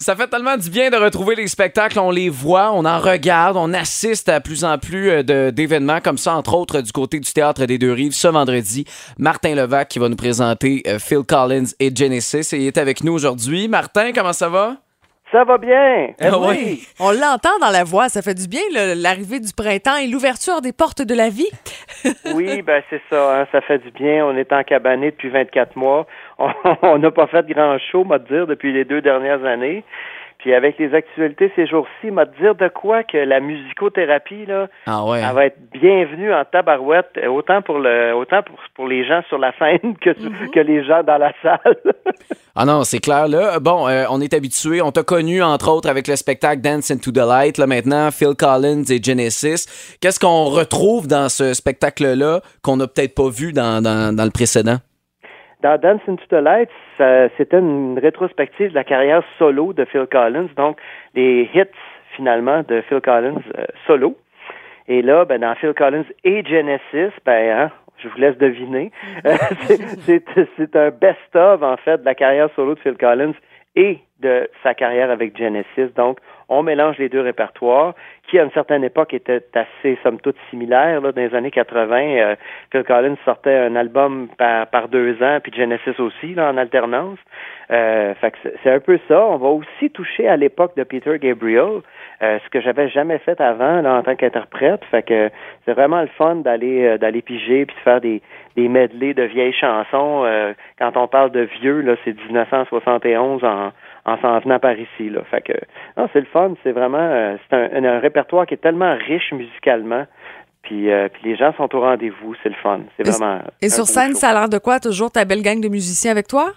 Ça fait tellement du bien de retrouver les spectacles. On les voit, on en regarde, on assiste à plus en plus euh, d'événements comme ça, entre autres du côté du Théâtre des Deux-Rives. Ce vendredi, Martin Levac qui va nous présenter euh, Phil Collins et Genesis. Et il est avec nous aujourd'hui. Martin, comment ça va? Ça va bien. Ah oui. On l'entend dans la voix, ça fait du bien, le- l'arrivée du printemps et l'ouverture des portes de la vie. Oui, ben c'est ça, hein, ça fait du bien. On est en cabané depuis 24 mois. On- On n'a pas fait grand show, m'a dire, depuis les deux dernières années. Puis avec les actualités ces jours-ci, m'a dire de quoi que la musicothérapie là, Ah ouais. elle va être bienvenue en tabarouette, autant pour le, autant pour, pour les gens sur la scène que que les gens dans la salle. Ah non, c'est clair là. Bon, euh, on est habitué, on t'a connu entre autres avec le spectacle Dance into the Light. Là maintenant, Phil Collins et Genesis. Qu'est-ce qu'on retrouve dans ce spectacle-là qu'on n'a peut-être pas vu dans, dans, dans le précédent? Dans Dance into the Light, c'était une rétrospective de la carrière solo de Phil Collins, donc les hits finalement de Phil Collins euh, solo. Et là, ben, dans Phil Collins et Genesis, ben, hein, je vous laisse deviner, Euh, c'est- un best-of en fait de la carrière solo de Phil Collins et de sa carrière avec Genesis. Donc, on mélange les deux répertoires qui, à une certaine époque, étaient assez, somme toute, similaires. Là, dans les années 80, euh, Phil Collins sortait un album par, par deux ans, puis Genesis aussi, là, en alternance. Euh, fait que c'est- un peu ça. On va aussi toucher à l'époque de Peter Gabriel, euh, ce que j'avais jamais fait avant là, en tant qu'interprète. Fait que c'est vraiment le fun d'aller euh, d'aller piger puis de faire des, des medleys de vieilles chansons. Quand on parle de vieux, là, c'est 1971 en en s'en venant par ici. Là. Fait que non, c'est le fun. C'est vraiment euh, c'est un, un répertoire qui est tellement riche musicalement. Puis, euh, puis les gens sont au rendez-vous. C'est le fun. C'est vraiment. Et sur scène, show. ça a l'air de quoi? Toujours ta belle gang de musiciens avec toi?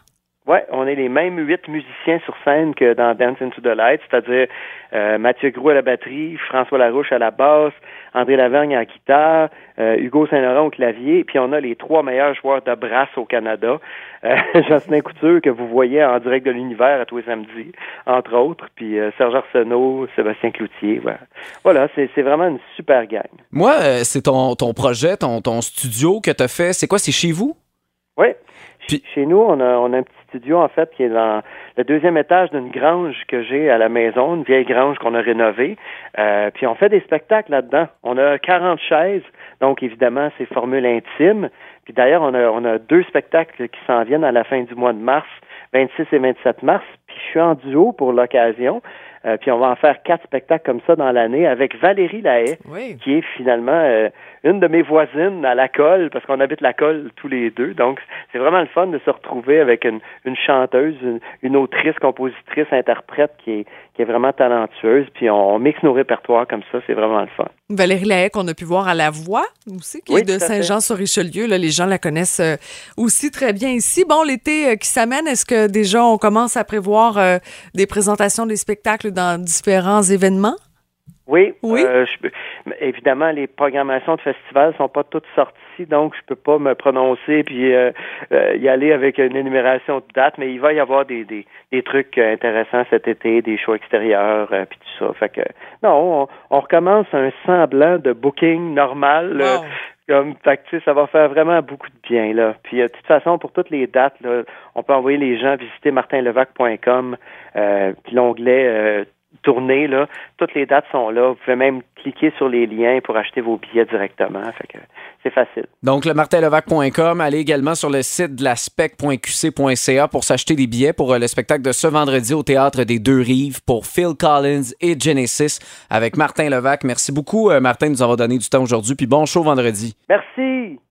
On est les mêmes huit musiciens sur scène que dans Dance into the Light, c'est-à-dire euh, Mathieu Gros à la batterie, François Larouche à la basse, André Lavergne à la guitare, euh, Hugo Saint-Laurent au clavier, puis on a les trois meilleurs joueurs de brasse au Canada, euh, Jocelyn Couture que vous voyez en direct de l'univers à tous les samedis, entre autres, puis euh, Serge Arsenault, Sébastien Cloutier, voilà. Voilà, c'est c'est vraiment une super gang. Moi, c'est ton, ton projet, ton, ton studio que tu as fait. C'est quoi? C'est chez vous? Oui. Puis- Chez nous, on a, on a un petit studio, en fait, qui est dans le deuxième étage d'une grange que j'ai à la maison, une vieille grange qu'on a rénovée. Euh, puis on fait des spectacles là-dedans. On a 40 chaises, donc évidemment, c'est formule intime. Puis d'ailleurs, on a, on a deux spectacles qui s'en viennent à la fin du mois de mars, 26 et 27 mars. Puis je suis en duo pour l'occasion. Euh, puis on va en faire quatre spectacles comme ça dans l'année avec Valérie Lahaye Oui. qui est finalement euh, une de mes voisines à la colle, parce qu'on habite la colle tous les deux. Donc, c'est vraiment le fun de se retrouver avec une, une chanteuse, une, une autrice, compositrice, interprète qui est, qui est vraiment talentueuse. Puis on, on mixe nos répertoires comme ça, c'est vraiment le fun. Valérie Lahaye, qu'on a pu voir à La Voix aussi, qui Oui, est de. Saint-Jean-sur-Richelieu. Là, Les gens la connaissent euh, aussi très bien ici. Bon, l'été euh, qui s'amène, est-ce que déjà on commence à prévoir euh, des présentations, des spectacles dans différents événements? Oui, Oui. euh, je évidemment, les programmations de festivals sont pas toutes sorties, donc je peux pas me prononcer puis euh, euh, y aller avec une énumération de dates, mais il va y avoir des, des, des trucs intéressants cet été, des shows extérieurs, puis tout ça. Fait que non, on, on recommence un semblant de booking normal. Wow. Comme, fait que, ça va faire vraiment beaucoup de bien, là. Puis, euh, de toute façon, pour toutes les dates, là, on peut envoyer les gens visiter martinlevac.com, euh, puis l'onglet euh, tournée, là. Toutes les dates sont là. Vous pouvez même cliquer sur les liens pour acheter vos billets directement. C'est facile. Donc, le martinlevac.com. Allez également sur le site de la spec.qc.ca pour s'acheter des billets pour euh, le spectacle de ce vendredi au Théâtre des Deux-Rives pour Phil Collins et Genesis avec Martin Levac. Merci beaucoup, euh, Martin, de nous avoir donné du temps aujourd'hui. Puis bon show vendredi. Merci!